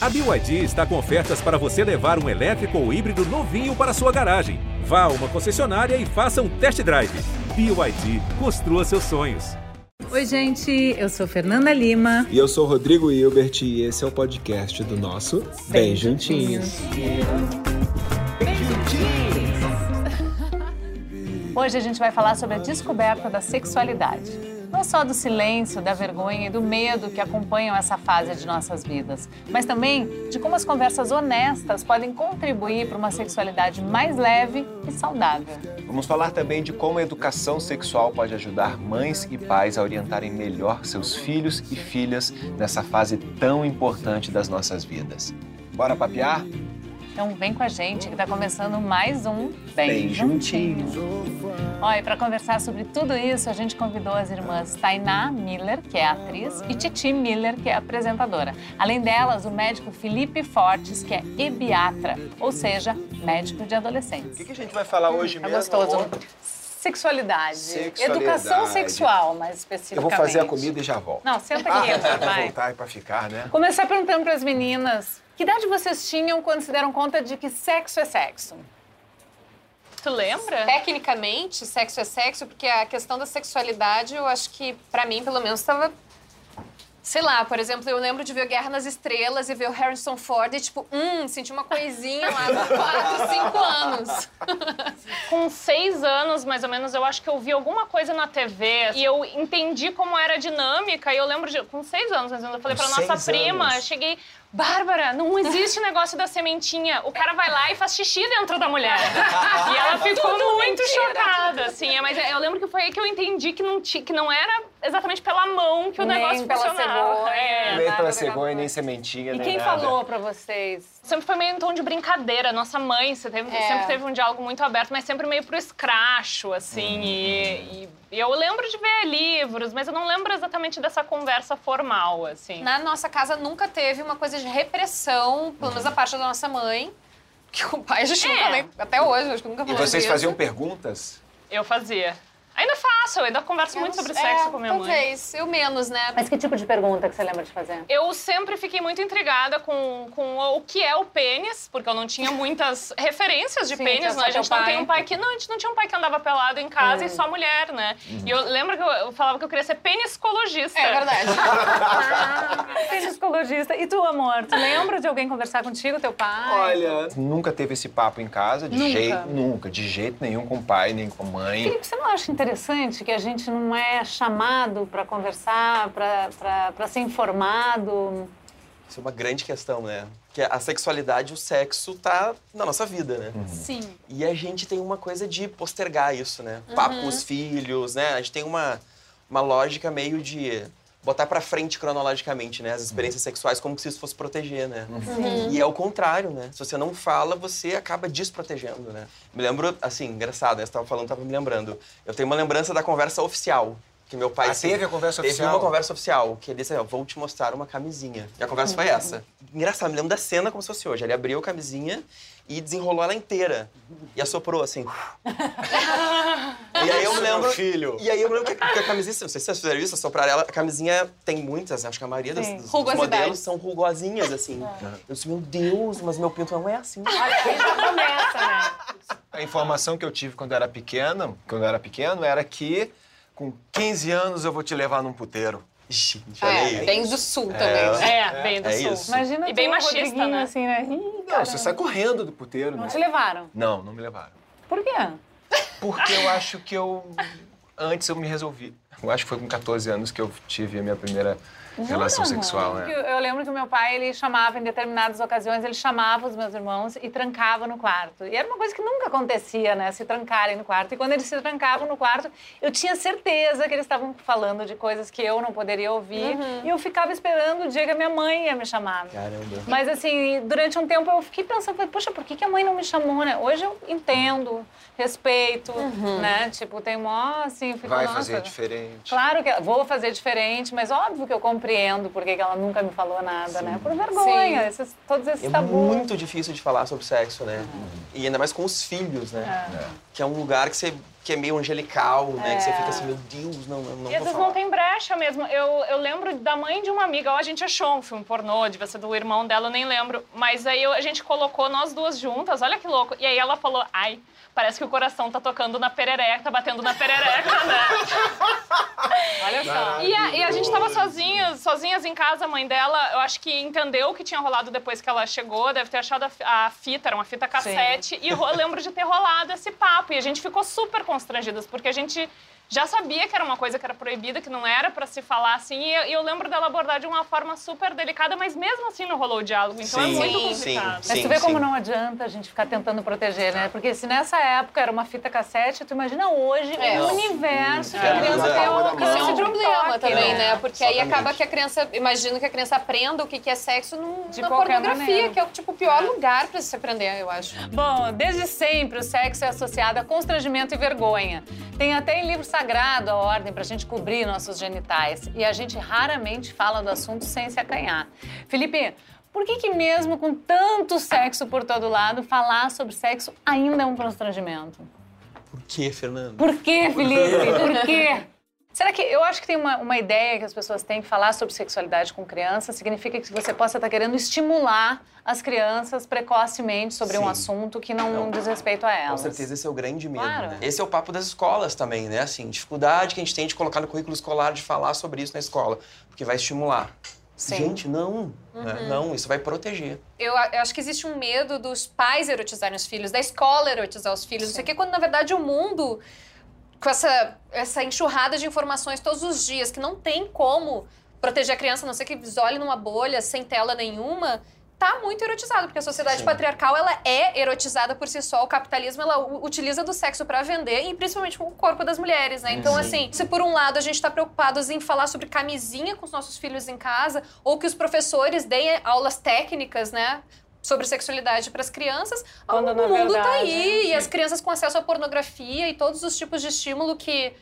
A BYD está com ofertas para você levar um elétrico ou híbrido novinho para sua garagem. Vá a uma concessionária e faça um test drive. BYD, construa seus sonhos. Oi, gente, eu sou Fernanda Lima. E eu sou Rodrigo Hilbert e esse é o podcast do nosso Bem, Bem Juntinhos. Bem Juntinhos. Hoje a gente vai falar sobre a descoberta da sexualidade. Não só do silêncio, da vergonha e do medo que acompanham essa fase de nossas vidas, mas também de como as conversas honestas podem contribuir para uma sexualidade mais leve e saudável. Vamos falar também de como a educação sexual pode ajudar mães e pais a orientarem melhor seus filhos e filhas nessa fase tão importante das nossas vidas. Bora papear? Então vem com a gente que está começando mais um Bem, Bem Juntinho. Olha, para conversar sobre tudo isso, a gente convidou as irmãs Tainá Miller, que é atriz, e Titi Miller, que é apresentadora. Além delas, o médico Felipe Fortes, que é ebiatra, ou seja, médico de adolescentes. O que, que a gente vai falar hoje hum, mesmo? É gostoso. Sexualidade. Sexualidade. Educação sexual, mais especificamente. Eu vou fazer a comida e já volto. Não, senta aqui, ah, vai. voltar e para ficar, né? Começar perguntando para as meninas que idade vocês tinham quando se deram conta de que sexo é sexo? Tu lembra? Tecnicamente, sexo é sexo, porque a questão da sexualidade, eu acho que, para mim, pelo menos, estava Sei lá, por exemplo, eu lembro de ver Guerra nas Estrelas e ver o Harrison Ford e, tipo, hum, senti uma coisinha lá com 4, 5 anos. Com seis anos, mais ou menos, eu acho que eu vi alguma coisa na TV e eu entendi como era a dinâmica. E eu lembro de. Com seis anos, mais ou menos, eu falei com pra nossa prima, anos. cheguei. Bárbara, não existe negócio da sementinha. O cara vai lá e faz xixi dentro da mulher. e ela ficou muito mentira. chocada, assim. Mas eu lembro que foi aí que eu entendi que não, que não era exatamente pela mão que o nem negócio pela funcionava. Cegonha, é. Nem pela cegonha, nem sementinha, E nem quem nada. falou pra vocês? Sempre foi meio em tom de brincadeira. Nossa mãe teve, é. sempre teve um diálogo muito aberto, mas sempre meio pro escracho, assim. Uhum. E, e, e, eu lembro de ver livros, mas eu não lembro exatamente dessa conversa formal, assim. Na nossa casa nunca teve uma coisa de repressão, pelo menos da parte da nossa mãe. Que o pai a gente é. nunca nem, até hoje, acho que nunca falou E vocês disso. faziam perguntas? Eu fazia. Ainda faço, eu ainda converso eu muito sobre sexo é, com minha talvez. mãe. Talvez, eu menos, né? Mas que tipo de pergunta que você lembra de fazer? Eu sempre fiquei muito intrigada com, com o que é o pênis, porque eu não tinha muitas referências de Sim, pênis, né? A gente não tem um pai que. Não, a gente não tinha um pai que andava pelado em casa hum. e só mulher, né? Uhum. E eu lembro que eu, eu, falava que eu queria ser pêniscologista. É verdade. pêniscologista. E tu, amor, tu lembra de alguém conversar contigo, teu pai? Olha, nunca teve esse papo em casa, de nunca. jeito. Nunca, de jeito nenhum com o pai, nem com a mãe. Felipe, você não acha interessante que a gente não é chamado para conversar, para ser informado? Isso é uma grande questão, né? Que a sexualidade, o sexo tá na nossa vida, né? Uhum. Sim. E a gente tem uma coisa de postergar isso, né? Papo com os filhos, né? A gente tem uma, uma lógica meio de botar para frente cronologicamente, né? As experiências uhum. sexuais como se isso fosse proteger, né? Uhum. E é o contrário, né? Se você não fala, você acaba desprotegendo, né? Me lembro, assim, engraçado, né? Você tava falando, tava me lembrando. Eu tenho uma lembrança da conversa oficial. Que meu pai... Ah, teve a conversa teve oficial? Teve uma conversa oficial, que ele disse, ó, vou te mostrar uma camisinha. E a conversa foi essa. Engraçado, me lembro da cena como se fosse hoje. Ele abriu a camisinha e desenrolou ela inteira. E assoprou, assim. e aí eu me lembro... filho. E aí eu me lembro que a, que a camisinha, não sei se vocês fizeram isso, assoprar ela, a camisinha tem muitas, acho que a maioria dos, dos modelos são rugosinhas, assim. Eu disse, meu Deus, mas meu pinto não é assim. Aí já começa, né? A informação que eu tive quando eu era pequeno, quando eu era pequeno, era que com 15 anos eu vou te levar num puteiro. Gente, é, bem do sul é, também. É, bem do é sul. Isso. Imagina e bem machista, né? assim, né? Ih, não, você sai correndo do puteiro. Não né? te levaram? Não, não me levaram. Por quê? Porque eu acho que eu... Antes eu me resolvi. Eu acho que foi com 14 anos que eu tive a minha primeira relação sexual, né? Eu lembro que o meu pai, ele chamava, em determinadas ocasiões, ele chamava os meus irmãos e trancava no quarto. E era uma coisa que nunca acontecia, né? Se trancarem no quarto. E quando eles se trancavam no quarto, eu tinha certeza que eles estavam falando de coisas que eu não poderia ouvir. Uhum. E eu ficava esperando o dia que a minha mãe ia me chamar. Caramba. Mas, assim, durante um tempo eu fiquei pensando, poxa, por que, que a mãe não me chamou, né? Hoje eu entendo, respeito, Uhum. né? Tipo, tem mó, assim, fico, Vai nossa, fazer diferente. Claro que vou fazer diferente, mas óbvio que eu compreendo por que que ela nunca me falou nada, né? Por vergonha, Sim. esses, todos esses É tabus. muito difícil de falar sobre sexo, né? E ainda mais com os filhos, né? É. Que é um lugar que você que é meio angelical, né? Que você fica assim, meu Deus, não, não, não E às vezes não tem brecha mesmo. Eu, eu lembro da mãe de uma amiga, ó, a gente achou um filme pornô, devia ser do irmão dela, eu nem lembro. Mas aí eu, a gente colocou nós duas juntas, olha que louco. E aí ela falou, ai, parece que o coração tá tocando na perereca, tá batendo na perereca, né? Olha só. E a, e a gente tava sozinhas, sozinhas em casa, a mãe dela, eu acho que entendeu o que tinha rolado depois que ela chegou, deve ter achado a, a fita, era uma fita cassete, e ro- eu lembro de ter rolado esse papo. E a gente ficou super constrangidas, porque a gente já sabia que era uma coisa que era proibida, que não era pra se falar assim, e eu, eu lembro dela abordar de uma forma super delicada, mas mesmo assim não rolou o diálogo, então Sim, é muito complicado. sim. Mas tu vê como sim. não adianta a gente ficar tentando proteger, né? Porque se nessa época era uma fita cassete, tu imagina hoje É. o Não. universo que É. a criança É. tem é um alcance é de um problema também, né? Porque aí Exatamente. acaba que a criança, imagino que a criança aprenda o que que é sexo num- De na pornografia, maneira. que é o tipo o pior lugar pra se aprender, eu acho. Bom, desde sempre o sexo é associado a constrangimento e vergonha. Tem até em livro sagrado a ordem para a gente cobrir nossos genitais. E a gente raramente fala do assunto sem se acanhar. Felipe, por que, que mesmo com tanto sexo por todo lado, falar sobre sexo ainda é um constrangimento? Por quê, Fernando? Por quê, Felipe? Por quê? Será que eu acho que tem uma, uma ideia que as pessoas têm que falar sobre sexualidade com crianças significa que você possa estar querendo estimular as crianças precocemente sobre um Sim. assunto que não, Não. diz respeito a Com elas. certeza esse é o grande medo, Claro. né? Esse é o papo das escolas também, né? Assim, dificuldade que a gente tem de colocar no currículo escolar, de falar sobre isso na escola, porque vai estimular. Sim. Gente, não, né? Não, isso vai proteger. Eu, eu acho que existe um medo dos pais erotizarem os filhos, da escola erotizar os filhos, não sei o quê, quando na verdade o mundo, com essa, essa enxurrada de informações todos os dias, que não tem como proteger a criança, a não ser que isole numa bolha, sem tela nenhuma, tá muito erotizado, porque a sociedade Sim. patriarcal, ela é erotizada por si só, o capitalismo, ela utiliza do sexo pra vender, e principalmente o corpo das mulheres, né? Então, Sim. assim, se por um lado a gente tá preocupados em falar sobre camisinha com os nossos filhos em casa, ou que os professores deem aulas técnicas, né? Sobre sexualidade para as crianças, Quando, o mundo tá verdade, aí, e as crianças com acesso à pornografia e todos os tipos de estímulo que,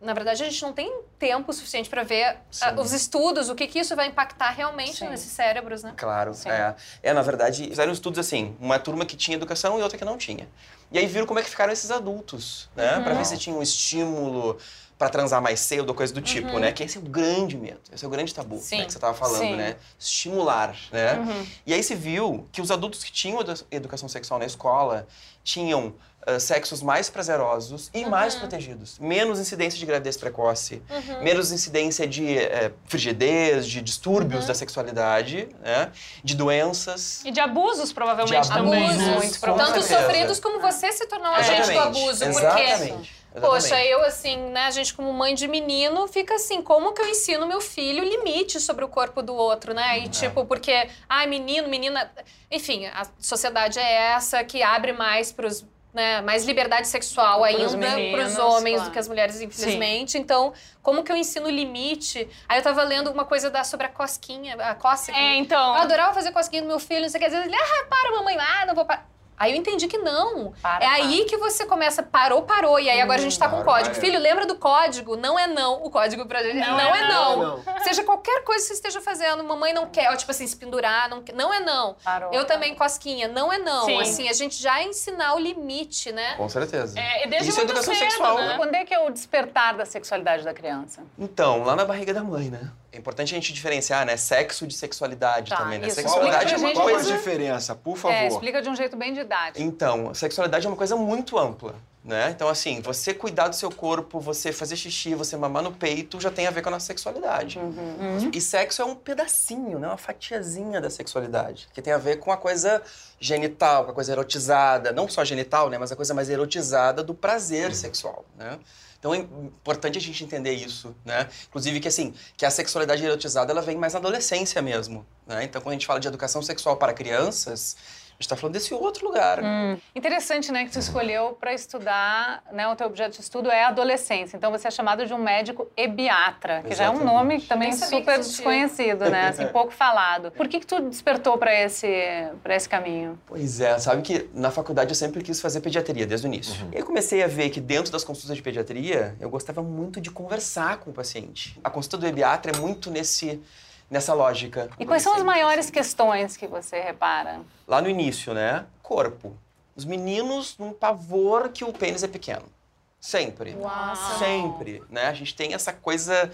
na verdade, a gente não tem tempo suficiente para ver ah, os estudos, o que, que isso vai impactar realmente Sim. nesses cérebros, né? Claro, Sim. é. É, na verdade, fizeram estudos assim, uma turma que tinha educação e outra que não tinha. E aí viram como é que ficaram esses adultos, né? Pra ver se tinha um estímulo pra transar mais cedo ou coisa do tipo, né? Que esse é o grande medo, esse é o grande tabu, né? Que você tava falando, Sim. né? Estimular, né? E aí se viu que os adultos que tinham edu- educação sexual na escola tinham ah, sexos mais prazerosos e mais protegidos. Menos incidência de gravidez precoce, menos incidência de eh, frigidez, de distúrbios da sexualidade, né? De doenças. E de abusos, provavelmente, De também. abusos, né? muito provavelmente. Tanto sofridos como você se tornar um agente do abuso, exatamente. Exatamente. eu assim, né, a gente como mãe de menino, fica assim, como que eu ensino meu filho limite sobre o corpo do outro, né? Uhum. E tipo, porque, ai, menino, menina... Enfim, a sociedade é essa que abre mais pros... Né, mais liberdade sexual ainda Pros para os homens claro. do que as mulheres, infelizmente. Então, como que eu ensino limite? Aí eu tava lendo uma coisa da, sobre a cosquinha, a cócega. É, então. Eu adorava fazer cosquinha no meu filho, não sei o que. Às vezes ele, ah, para, mamãe, ah, não vou parar. Aí eu entendi que não. Para, é para. aí que você começa, parou, parou. E aí agora a gente tá com Para, código. para. Filho, lembra do código? Não é não. O código pra gente não, Não é é não. não. Seja qualquer coisa que você esteja fazendo, mamãe não quer, ou tipo assim, se pendurar, não, quer. não é não. Parou. Eu também, cosquinha, não é não. Sim. Assim, a gente já ensinar o limite, né? Com certeza. É, desde Isso é educação cedo, sexual, né? Quando é que é o despertar da sexualidade da criança? Então, lá na barriga da mãe, né? É importante a gente diferenciar, né? Sexo de sexualidade Tá, também, né? isso. Sexualidade é uma pra Qual a coisa... diferença, por favor? É, explica de um jeito bem didático. Então, sexualidade é uma coisa muito ampla, né? Então, assim, você cuidar do seu corpo, você fazer xixi, você mamar no peito, já tem a ver com a nossa sexualidade. E sexo é um pedacinho, né? Uma fatiazinha da sexualidade, que tem a ver com a coisa genital, com a coisa erotizada. Não só genital, né? Mas a coisa mais erotizada do prazer sexual, né? Então é importante a gente entender isso, né? Inclusive que assim, que a sexualidade erotizada ela vem mais na adolescência mesmo, né? Então quando a gente fala de educação sexual para crianças, gente está falando desse outro lugar. Interessante, né, que tu escolheu para estudar, né, o teu objeto de estudo é a adolescência. Então você é chamado de um médico ebiatra, que já é um Exatamente. nome também super desconhecido, né, assim, pouco falado. Por que que tu despertou para esse para esse caminho? Pois é, sabe que na faculdade eu sempre quis fazer pediatria desde o início. E aí comecei a ver que dentro das consultas de pediatria, eu gostava muito de conversar com o paciente. A consulta do ebiatra é muito nesse nessa lógica. E quais são as maiores questões que você repara? Lá no início, né? Corpo. Os meninos num pavor que o pênis é pequeno. Sempre. Uau. Sempre, né? A gente tem essa coisa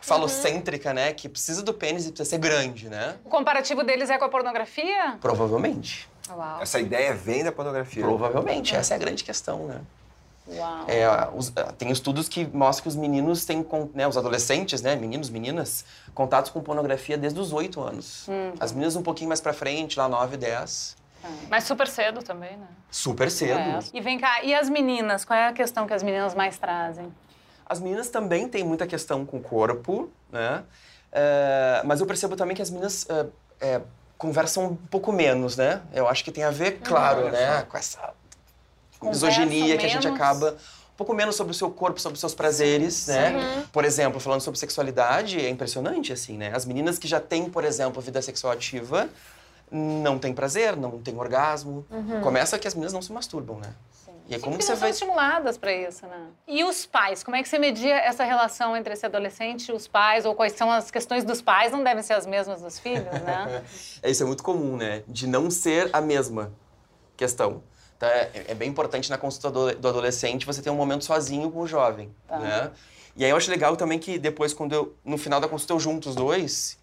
falocêntrica, né? Que precisa do pênis e precisa ser grande, né? O comparativo deles é com a pornografia? Provavelmente. Uau. Essa ideia vem da pornografia. Provavelmente. Essa é a grande questão, né? É, os- tem estudos que mostram que os meninos têm, né, os adolescentes, né, meninos, meninas, contatos com pornografia desde os 8 anos. As meninas um pouquinho mais pra frente, lá 9, 10. Mas super cedo também, né? Super cedo. É. E vem cá, e as meninas? Qual é a questão que as meninas mais trazem? As meninas também têm muita questão com o corpo, né? É, mas eu percebo também que as meninas é, é, conversam um pouco menos, né? Eu acho que tem a ver, claro, né, com essa Misoginia que a gente acaba um pouco menos sobre o seu corpo, sobre os seus prazeres, né? Por exemplo, falando sobre sexualidade, é impressionante assim, né? As meninas que já têm, por exemplo, vida sexual ativa, não têm prazer, não têm orgasmo. Começa que as meninas não se masturbam, né? E aí como que você não são vai estimuladas para isso, né? E os pais? Como é que você media essa relação entre esse adolescente e os pais? Ou quais são as questões dos pais? Não devem ser as mesmas dos filhos, né? É, isso é muito comum, né? De não ser a mesma questão. Tá? É, é bem importante na consulta do, do adolescente você ter um momento sozinho com o jovem, Tá. né? E aí eu acho legal também que depois, quando eu, no final da consulta, eu junto os dois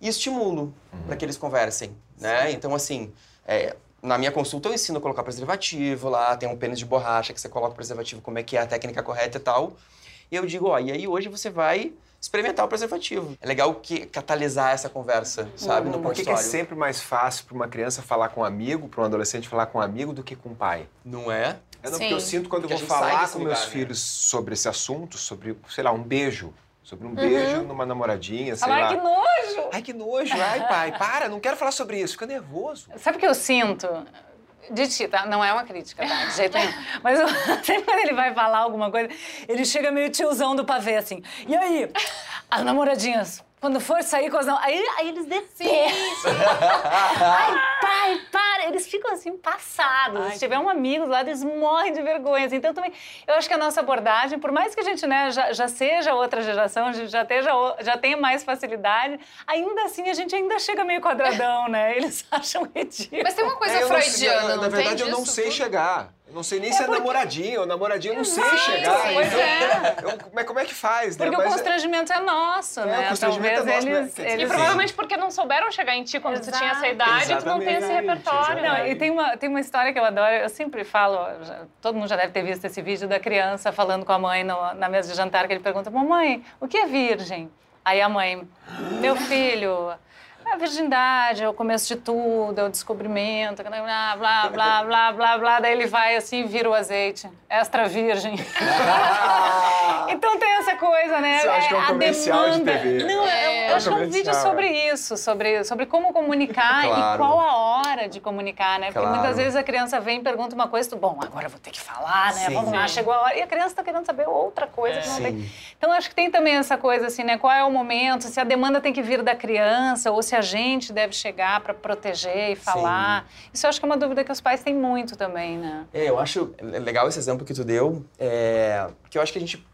e estimulo para que eles conversem, né? Então, assim, é, na minha consulta eu ensino a colocar preservativo lá, tem um pênis de borracha que você coloca o preservativo, como é que é a técnica correta e tal. E eu digo, ó, e aí hoje você vai experimentar o preservativo. É legal que catalisar essa conversa, sabe, no Por que, que é sempre mais fácil para uma criança falar com um amigo, para um adolescente falar com um amigo, do que com um pai? Não é? É não, porque eu sinto quando eu Porque a vou falar com lugar, meus né? filhos sobre esse assunto, sobre, sei lá, um beijo. Sobre um beijo numa namoradinha, sei Falar, lá. "Ai, que nojo! Ai, que nojo. Ai, pai, para, não quero falar sobre isso. Fica nervoso. Sabe o que eu sinto? De ti, tá? Não é uma crítica, tá? De jeito nenhum. Mas eu, sempre quando ele vai falar alguma coisa, ele chega meio tiozão do pavê, assim. E aí? As namoradinhas, quando for sair com as nam- aí, aí eles detestam. Ai, pai, para! Eles ficam assim, passados. Se tiver um amigo do lado, eles morrem de vergonha. assim. Então, também, eu acho que a nossa abordagem, por mais que a gente né, já, já seja outra geração, a gente já, esteja, já tenha mais facilidade, ainda assim a gente ainda chega meio quadradão, né? Eles acham ridículo. Mas tem uma coisa É, não freudiana, não, Na verdade, tem eu não disso sei tudo? chegar. Não sei nem se é namoradinho ou namoradinho, eu não sei Exato, chegar. pois então, é. eu- mas como é que faz, né? Porque Mas o é- constrangimento é nosso, É, né? o constrangimento Talvez é nosso, né? eles, Quer dizer, E eles... provavelmente porque não souberam chegar em ti quando tu tinha essa idade, tu não tem esse Exatamente, repertório. Não, né? e tem uma, tem uma história que eu adoro, eu sempre falo, já- todo mundo já deve ter visto esse vídeo da criança falando com a mãe no- na mesa de jantar, que ele pergunta, mamãe, o que é virgem? Aí a mãe, meu filho, a virgindade é o começo de tudo, é o descobrimento, blá, blá, blá, blá, blá, blá. Daí ele vai assim, vira o azeite, extra virgem. então tem essa coisa, né? Você acha que é um a comercial de demanda. TV? Não, É, eu, eu acho que é um vídeo sobre isso, sobre, sobre como comunicar Claro. e qual a hora de comunicar, né? Porque Claro. muitas vezes a criança vem e pergunta uma coisa, tu, bom, agora eu vou ter que falar, né? Sim. Vamos lá, chegou a hora. E a criança está querendo saber outra coisa que não tem. Então acho que tem também essa coisa assim, né? Qual é o momento, se a demanda tem que vir da criança ou se a gente deve chegar para proteger e falar. Isso eu acho que é uma dúvida que os pais têm muito também, né? É, eu acho legal esse exemplo que tu deu, é, que eu acho que a gente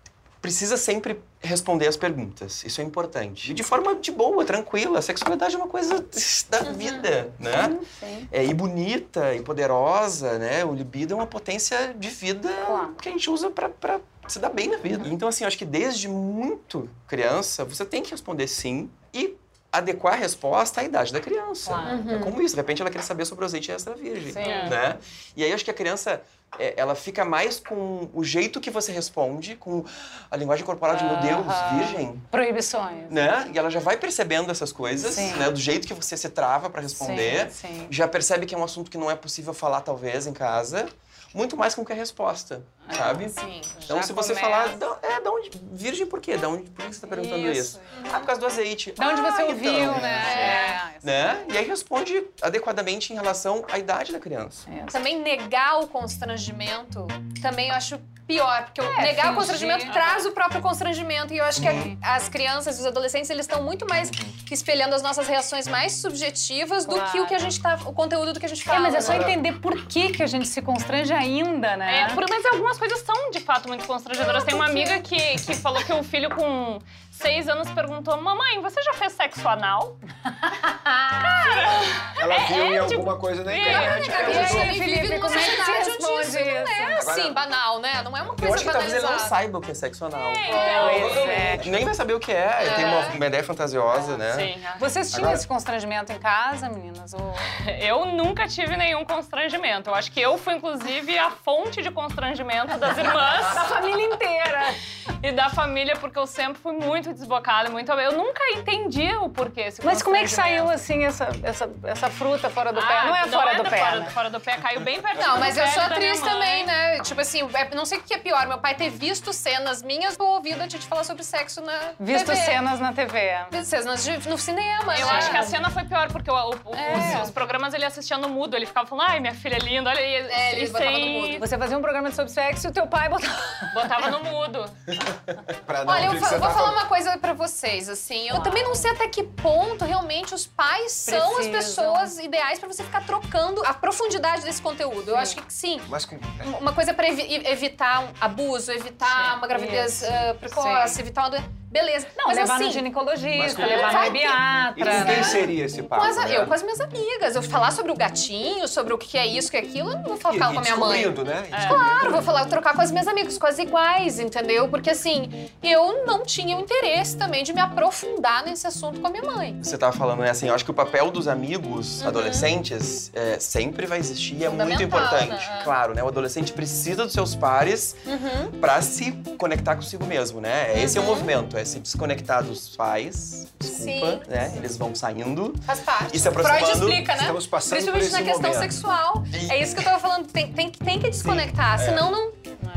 precisa sempre responder as perguntas. Isso é importante. E de forma de boa, tranquila. A sexualidade é uma coisa da vida, né? Sim. É, e bonita, e poderosa, né? O libido é uma potência de vida Claro. que a gente usa pra, pra se dar bem na vida. Então, assim, eu acho que desde muito criança, você tem que responder sim e adequar a resposta à idade da criança. Claro. É como isso, de repente ela quer saber sobre o azeite extra virgem, Sim. né? E aí acho que a criança, é, ela fica mais com o jeito que você responde, com a linguagem corporal de, meu Deus, virgem, Proibições. né? E ela já vai percebendo essas coisas, Sim. né? Do jeito que você se trava para responder. Sim, sim. Já percebe que é um assunto que não é possível falar, talvez, em casa. Muito mais com que a resposta, sabe? Sim. Então, Já se você começa. falar, da- é, da onde? Virgem por quê? Da onde, por que você tá perguntando isso? Isso. Ah, por causa do azeite. Da onde Ah, você ouviu, então. né? É. Né? E aí responde adequadamente em relação à idade da criança. É. Também negar o constrangimento, também eu acho pior, porque o É, negar fingir. o constrangimento traz o próprio constrangimento. E eu acho que a- as crianças e os adolescentes, eles estão muito mais espelhando as nossas reações mais subjetivas do Claro. que o que a gente tá. o conteúdo do que a gente fala. É, mas é só né? entender por que, que a gente se constrange ainda, né? É, por- mas algumas coisas são de fato muito constrangedoras. Tem uma amiga que, que falou que o filho com seis anos perguntou: Mamãe, você já fez sexo anal? Ela viu em é, alguma tipo, coisa na é, internet. Ela aí, usou. Felipe, Felipe, como é que você responde isso? Não é assim, banal, né? Não é uma Eu coisa acho que talvez ele não saiba o que é sexo anal. Pois é. Nem vai saber o que é. Ele tem uma, uma ideia fantasiosa, né? Sim. Vocês tinham Agora- esse constrangimento em casa, meninas? Ou... Eu nunca tive nenhum constrangimento. Eu acho que eu fui, inclusive, a fonte de constrangimento das irmãs. Da família inteira. e da família, porque eu sempre fui muito desbocada, muito. Eu nunca entendi o porquê. Esse Mas como é que saiu assim essa, essa, essa fruta fora do pé? Ah, Não é fora do da pé. Fora, né? fora do pé, caiu bem perto Não, do mas pé eu sou atriz também, né? Tipo assim, é- não sei o que é pior, meu pai ter visto cenas minhas ou ouvido a gente falar sobre sexo na Visto TV. cenas na TV. Visto cenas de- no cinema, Eu né? acho que a cena foi pior, porque o- o- É. os, os programas ele assistia no mudo, ele ficava falando, ai, minha filha é linda, olha, e, É, ele e botava no sem... mudo. Você fazia um programa sobre sexo e o teu pai botava. Botava no mudo. Pra não Olha, eu vou tá falar falando. uma coisa pra vocês, assim. Eu também não sei até que ponto realmente os pais são as Precisam. pessoas ideais pra você ficar trocando a profundidade desse conteúdo. Eu acho que sim. Mas com... Uma coisa pra evi- evitar um abuso, evitar Sim, uma gravidez ah, precoce, Sim. evitar uma doença. Beleza. Não, mas levar assim, no ginecologista, levar no Vai E quem né? seria esse papo? com as- né? eu com as minhas amigas. Eu falar sobre o gatinho, sobre o que é isso, o que é aquilo, eu não vou falar E- com a minha mãe. né? É. Claro, vou falar, trocar com as minhas amigas, com as iguais, entendeu? Porque assim, eu não tinha o interesse também de me aprofundar nesse assunto com a minha mãe. Você tava falando, né? Assim, eu acho que o papel dos amigos adolescentes é, sempre vai existir e é muito importante. né? Claro, né? O adolescente precisa dos seus pares pra se conectar consigo mesmo, né? Esse é o movimento, é se desconectar dos pais, desculpa, Sim. né? Eles vão saindo. Faz parte. E se aproximando, Freud explica, né? estamos passando por Principalmente esse na questão momento. sexual. E- É isso que eu tava falando. Tem, tem, tem que desconectar, senão não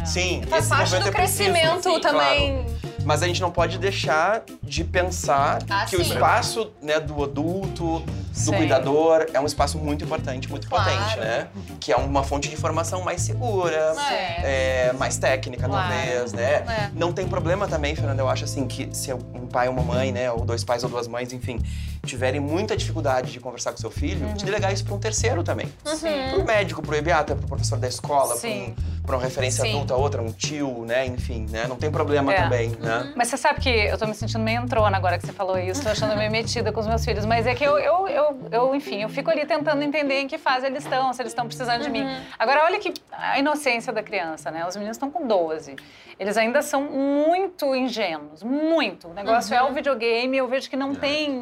Sim, faz esse parte do é preciso, crescimento sim, também. claro. Mas a gente não pode deixar de pensar Ah, que o sim. espaço né, do adulto, do Sim. cuidador, é um espaço muito importante, muito Claro. potente, né? Que é uma fonte de informação mais segura, É. é, mais técnica, Claro. talvez, né? É. Não tem problema também, Fernanda, eu acho assim, que se um pai ou uma mãe, né, ou dois pais ou duas mães, enfim, tiverem muita dificuldade de conversar com seu filho, Uhum. de delegar isso para um terceiro também. Pro médico, pro pediatra, pro professor da escola, pra, Sim. um, uma referência Sim. adulta, outra, um tio, né, enfim, né? Não tem problema É. também, né? Mas você sabe que eu tô me sentindo meio entrona agora que você falou isso, tô achando meio metida com os meus filhos. Mas é que eu, eu, eu, eu, enfim, eu fico ali tentando entender em que fase eles estão, se eles estão precisando de mim. Agora, olha que a inocência da criança, né? Os meninos estão com 12. Eles ainda são muito ingênuos, muito. O negócio é o videogame, eu vejo que não tem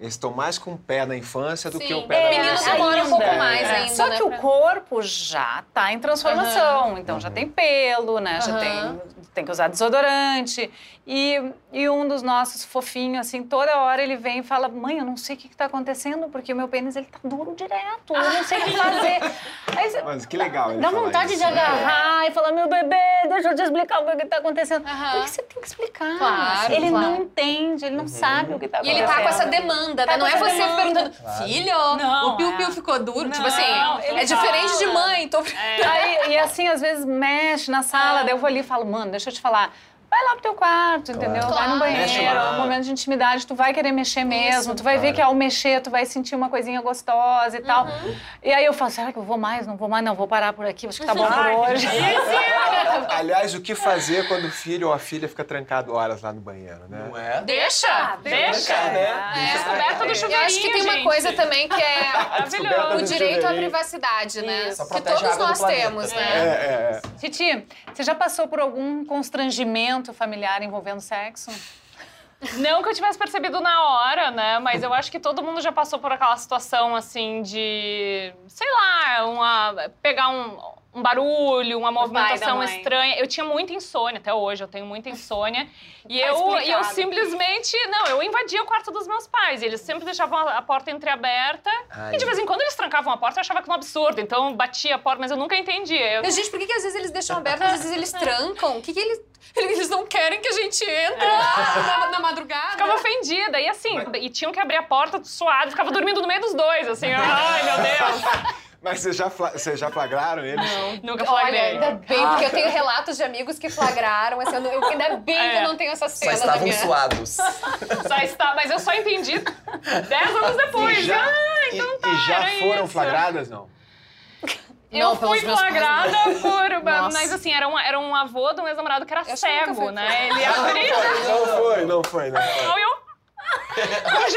Eles estão mais com o pé na infância do que o Sim. pé na É, menino adolescência. demora um pouco mais É. ainda, Só né, que o pra- corpo já tá em transformação. Então já tem pelo, né? Já tem, tem que usar desodorante. E, e um dos nossos fofinhos, assim, toda hora ele vem e fala: Mãe, eu não sei o que, que tá acontecendo, porque o meu pênis ele tá duro direto. Eu não sei o que fazer. Aí você- Mas que legal ele Dá vontade isso. né? de agarrar e falar: Meu bebê, deixa eu te explicar o que, que tá acontecendo. Aham. Porque você tem que explicar. Claro, ele claro. não entende, ele não sabe o que tá E acontecendo. ele tá com essa demanda, Tá né? Não é você demanda. perguntando, filho, Não, o piu-piu é. ficou duro. Não, tipo assim, é diferente de fala. mãe. Tô... Aí, e assim, às vezes mexe na sala, daí eu vou ali e falo, mano, deixa eu te falar. Vai lá pro teu quarto, entendeu? Vai no Claro. Banheiro, lá. um momento de intimidade, tu vai querer mexer mesmo, tu vai ver Claro. que ao mexer tu vai sentir uma coisinha gostosa e tal. Uhum. E aí eu falo, será que eu vou mais? Não vou mais? Não, vou parar por aqui, acho que tá bom por hoje. Aliás, o que fazer quando o filho ou a filha fica trancado horas lá no banheiro, né? Não é? Deixa! Deixa, né? Descoberta do Eu acho que tem uma gente. coisa também que é o direito à privacidade, né? Isso. Que todos nós temos, É, né? é, é. Titi, você já passou por algum constrangimento familiar envolvendo sexo? Não que eu tivesse percebido na hora, né? Mas eu acho que todo mundo já passou por aquela situação assim de, sei lá, uma, pegar um, um barulho, uma movimentação estranha. Eu tinha muita insônia, até hoje eu tenho muita insônia. E Tá eu, e eu simplesmente, não, eu invadia o quarto dos meus pais. E eles sempre deixavam a, porta entreaberta. Ai. E de vez em quando eles trancavam a porta, eu achava que um absurdo. Então batia a porta, mas eu nunca entendia. Eu, Mas, gente, por que, que às vezes eles deixam aberto, às vezes eles trancam? O que, que eles. Eles não querem que a gente entre na, na madrugada. ficava ofendida. E assim, e tinham que abrir a porta suado, ficava dormindo no meio dos dois, assim. Ai, meu Deus. Mas vocês já, fla- vocês já flagraram eles? Nunca Olha, flagrei. ainda bem, porque eu tenho relatos de amigos que flagraram. Assim, eu, não- eu- ainda bem que eu É. não tenho essa Só cena na estavam minha... suados. Só está, mas eu só entendi dez anos depois. E já, Ah, e- então tá, e já foram isso. flagradas, não? eu fui flagrada por. mas assim, era um, era um avô de um ex-namorado que era eu cego, né? Ele abria. Não foi, não foi, não foi. Não eu.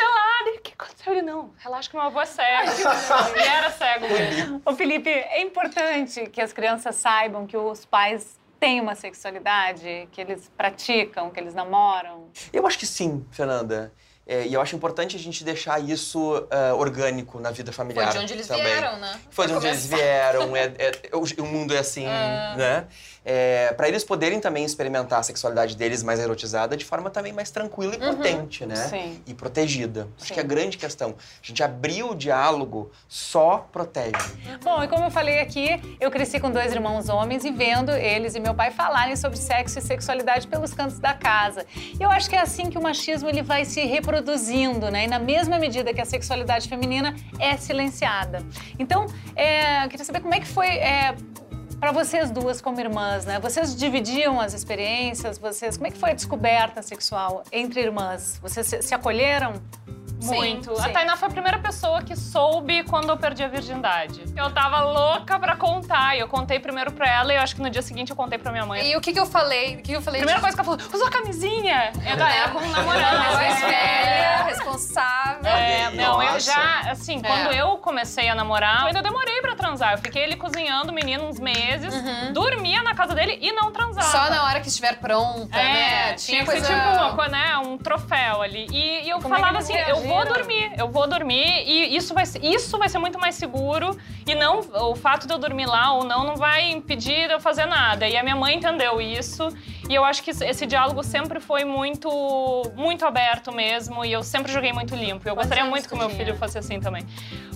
O que aconteceu? Ele, não, relaxa que meu avô é cego. e era cego mesmo. Ô, Felipe, é importante que as crianças saibam que os pais têm uma sexualidade, que eles praticam, que eles namoram? Eu acho que sim, Fernanda. É, e eu acho importante a gente deixar isso uh, orgânico na vida familiar. Foi de onde eles também. vieram, né? Foi de onde eles vieram. É, é, o, o, mundo é assim, é. né? É, para eles poderem também experimentar a sexualidade deles mais erotizada de forma também mais tranquila e uhum. potente, né? Sim. E protegida. Sim. Acho que é a grande questão. A gente abrir o diálogo só protege. Bom, e como eu falei aqui, eu cresci com dois irmãos homens e vendo eles e meu pai falarem sobre sexo e sexualidade pelos cantos da casa. E eu acho que é assim que o machismo ele vai se reproduzindo, né? E na mesma medida que a sexualidade feminina é silenciada. Então, é, eu queria saber como é que foi é, para vocês duas como irmãs, né? Vocês dividiam as experiências, vocês, como é que foi a descoberta sexual entre irmãs? Vocês se, se acolheram? Muito. Sim, a Tainá foi a primeira pessoa que soube quando eu perdi a virgindade. Eu tava louca pra contar. E eu contei primeiro pra ela e eu acho que no dia seguinte eu contei pra minha mãe. E o que que eu falei? O que, eu falei? Primeira de... coisa que ela falou, usou camisinha. Eu já era com um namorado. Mais velha, responsável. É, não, eu já, assim, é. quando eu comecei a namorar, eu ainda demorei pra transar. Eu fiquei ele cozinhando, menino, uns meses, uhum. dormia na casa dele e não transava. Só na hora que estiver pronta, é, né? Tinha, tinha coisa... tipo, uma, né, um troféu ali. E, e eu Como é falava é assim, eu vou dormir, eu vou dormir e isso vai, ser, isso vai ser muito mais seguro e não o fato de eu dormir lá ou não não vai impedir eu fazer nada. E a minha mãe entendeu isso e eu acho que esse diálogo sempre foi muito muito aberto mesmo e eu sempre joguei muito limpo. Eu gostaria muito que o meu filho fosse assim também.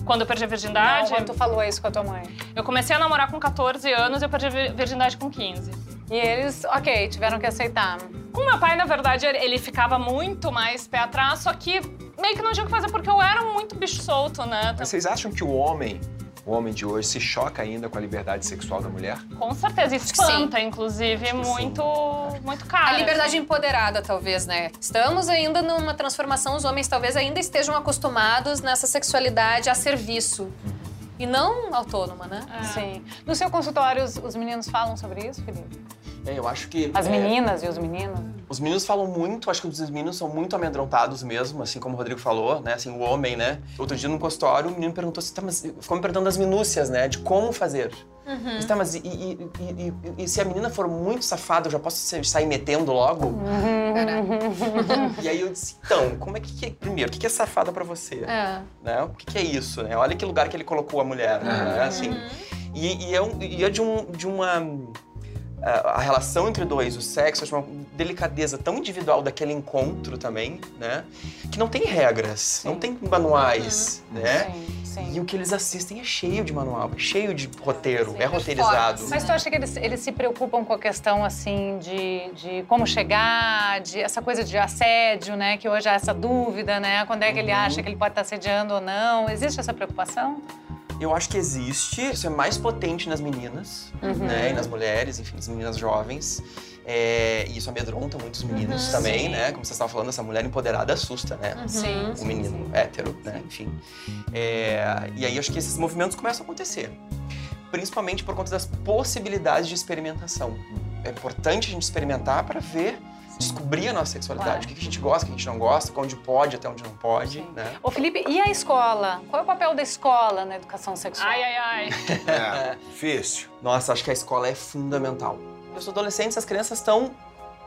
Quando eu perdi a virgindade... Não, quando tu falou isso com a tua mãe? Eu comecei a namorar com 14 anos e eu perdi a virgindade com 15. E eles, ok, tiveram que aceitar. Com meu pai, na verdade, ele ficava muito mais pé atrás, só que meio que não tinha o que fazer porque eu era muito bicho solto, né? Mas vocês acham que o homem o homem de hoje se choca ainda com a liberdade sexual da mulher? Com certeza, espanta, Sim. inclusive, muito, muito caro. A liberdade assim. empoderada, talvez, né? Estamos ainda numa transformação, os homens talvez ainda estejam acostumados nessa sexualidade a serviço. Uhum. E não autônoma, né? É. Sim. No seu consultório, os, os meninos falam sobre isso, Felipe? É, eu acho que. As é, meninas e os meninos? Os meninos falam muito, acho que os meninos são muito amedrontados mesmo, assim como o Rodrigo falou, né? Assim, o homem, né? Outro dia no consultório, o menino perguntou assim, tá, mas ficou me perguntando as minúcias, né? De como fazer. Uhum. Mas, tá, mas e, e, e, e, se a menina for muito safada, eu já posso sair metendo logo? Uhum. E aí eu disse, então, como é que, é, primeiro, o que é safada para você? É. Né? O que é isso, né? Olha que lugar que ele colocou a mulher, né? Assim. E, é, um, e é de, um, de uma a relação entre dois, o sexo, acho uma delicadeza tão individual daquele encontro também, né? Que não tem regras, sim. não tem manuais, uhum. né? Sim, sim. E o que eles assistem é cheio de manual, é cheio de roteiro, é roteirizado. Mas tu acha que eles, eles se preocupam com a questão, assim, de, de como chegar, de essa coisa de assédio, né? Que hoje há essa dúvida, né? Quando é que uhum. ele acha que ele pode estar assediando ou não? Existe essa preocupação? Eu acho que existe, isso é mais potente nas meninas, uhum. né? E nas mulheres, enfim, nas meninas jovens. É, e isso amedronta muitos meninos uhum, também, sim. né? Como você estava falando, essa mulher empoderada assusta, né? Uhum. Sim. O menino sim. hétero, né? Enfim. É, e aí acho que esses movimentos começam a acontecer. Principalmente por conta das possibilidades de experimentação. É importante a gente experimentar para ver descobrir a nossa sexualidade, claro. o que a gente gosta, o que a gente não gosta, onde pode, até onde não pode, Sim. né? Ô Felipe, e a escola? Qual é o papel da escola na educação sexual? Ai, ai, ai. é, difícil. Nossa, acho que a escola é fundamental. Os adolescentes, as crianças estão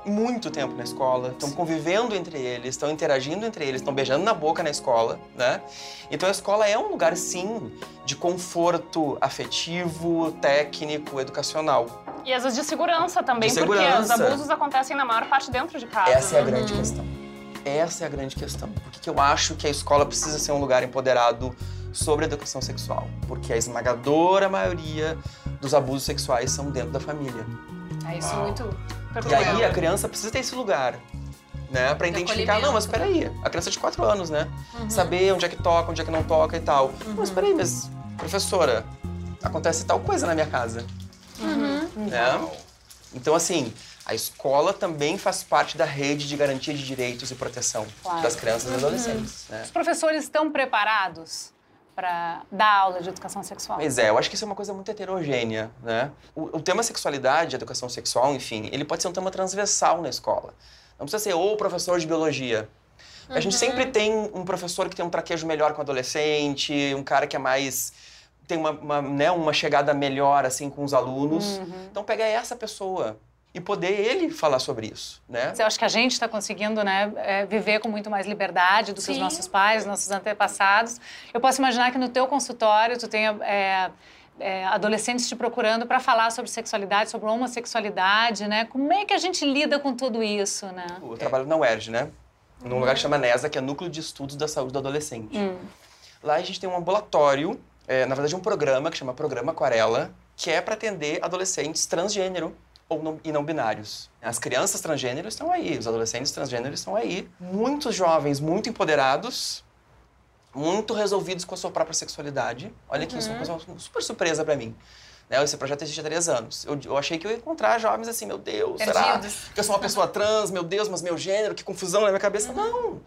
muito tempo na escola, estão convivendo entre eles, estão interagindo entre eles, estão beijando na boca na escola, né? Então a escola é um lugar, sim, de conforto afetivo, técnico, educacional. E às vezes de segurança também, de segurança. porque os abusos acontecem na maior parte dentro de casa. Essa é a grande uhum. questão. Essa é a grande questão. Por que eu acho que a escola precisa ser um lugar empoderado sobre a educação sexual? Porque a esmagadora maioria dos abusos sexuais são dentro da família. É isso Uau. muito e aí a criança precisa ter esse lugar. Né, pra identificar, não, mas peraí, a criança é de 4 anos, né? Uhum. Saber onde é que toca, onde é que não toca e tal. Uhum. Mas peraí, mas, professora, acontece tal coisa na minha casa. Uhum. Né? Então, assim, a escola também faz parte da rede de garantia de direitos e proteção claro. das crianças e adolescentes. Né? Os professores estão preparados para dar aula de educação sexual? Pois é, eu acho que isso é uma coisa muito heterogênea, né? O, o tema sexualidade, educação sexual, enfim, ele pode ser um tema transversal na escola. Não precisa ser ou professor de biologia. Uhum. A gente sempre uhum. tem um professor que tem um traquejo melhor com adolescente, um cara que é mais tem uma, uma, né, uma chegada melhor assim com os alunos. Uhum. Então pega essa pessoa e poder ele falar sobre isso, né? Eu acho que a gente está conseguindo, né, é, viver com muito mais liberdade do que Sim. os nossos pais, nossos antepassados. Eu posso imaginar que no teu consultório tu tenha é, é, adolescentes te procurando para falar sobre sexualidade, sobre homossexualidade, né? Como é que a gente lida com tudo isso, né? Eu trabalho na UERJ, né? Num lugar que chama NESA, que é Núcleo de Estudos da Saúde do Adolescente. Hum. Lá a gente tem um ambulatório, é, na verdade um programa que chama Programa Aquarela, que é para atender adolescentes transgênero ou não, e não binários. As crianças transgêneros estão aí, os adolescentes transgêneros estão aí. Muitos jovens muito empoderados, muito resolvidos com a sua própria sexualidade. Olha que uhum. isso é uma coisa super surpresa para mim. Né? Esse projeto existe há três anos. Eu, eu, achei que eu ia encontrar jovens assim, meu Deus, Perdidos. será que eu sou uma pessoa trans? Meu Deus, mas meu gênero, que confusão na minha cabeça. Uhum. Não,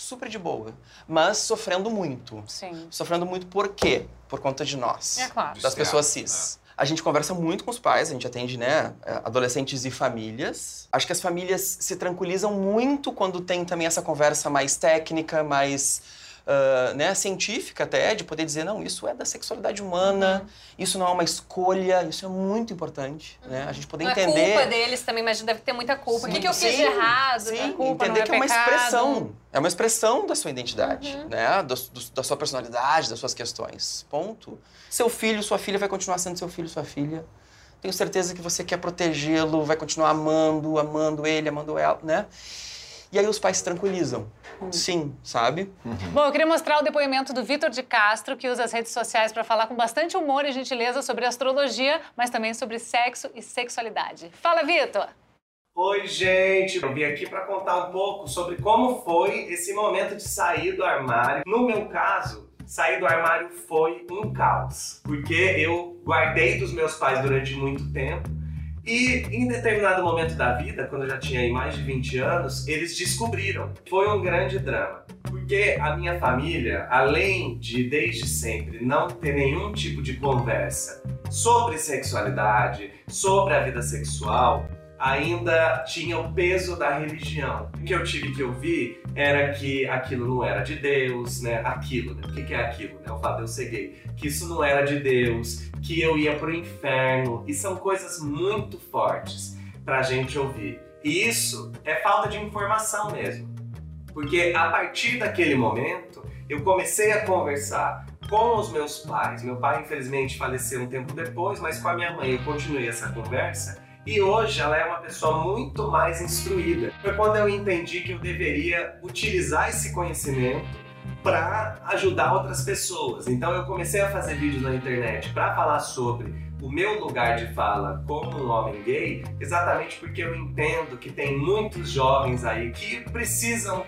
super de boa. Mas sofrendo muito. Sim. Sofrendo muito por quê? Por conta de nós. É claro. Das pessoas cis. É. A gente conversa muito com os pais, a gente atende, né, é, adolescentes e famílias. Acho que as famílias se tranquilizam muito quando tem também essa conversa mais técnica, mais uh, né, científica até, de poder dizer, não, isso é da sexualidade humana, uhum. isso não é uma escolha, isso é muito importante, uhum. né? A gente poder não entender... É culpa deles também, mas deve ter muita culpa. Sim, o que, que eu fiz de errado? Sim, né? culpa, entender é que é uma expressão, é uma expressão da sua identidade, uhum. né? Do, do, da sua personalidade, das suas questões, ponto. Seu filho, sua filha vai continuar sendo seu filho, sua filha. Tenho certeza que você quer protegê-lo, vai continuar amando, amando ele, amando ela, né? E aí os pais se tranquilizam. Uhum. Sim, sabe? Uhum. Bom, eu queria mostrar o depoimento do Vitor de Castro, que usa as redes sociais para falar com bastante humor e gentileza sobre astrologia, mas também sobre sexo e sexualidade. Fala, Vitor! Oi, gente! Eu vim aqui para contar um pouco sobre como foi esse momento de sair do armário. No meu caso, sair do armário foi um caos, porque eu guardei dos meus pais durante muito tempo e em determinado momento da vida, quando eu já tinha mais de 20 anos, eles descobriram. Foi um grande drama. Porque a minha família, além de desde sempre não ter nenhum tipo de conversa sobre sexualidade, sobre a vida sexual, ainda tinha o peso da religião. O que eu tive que ouvir era que aquilo não era de Deus, né? Aquilo, né? O que é aquilo, né? O fato de eu ser gay. Que isso não era de Deus, que eu ia pro inferno. E são coisas muito fortes pra gente ouvir. E isso é falta de informação mesmo. Porque a partir daquele momento, eu comecei a conversar com os meus pais. Meu pai, infelizmente, faleceu um tempo depois, mas com a minha mãe eu continuei essa conversa e hoje ela é uma pessoa muito mais instruída. Foi quando eu entendi que eu deveria utilizar esse conhecimento para ajudar outras pessoas. Então eu comecei a fazer vídeos na internet para falar sobre o meu lugar de fala como um homem gay, exatamente porque eu entendo que tem muitos jovens aí que precisam,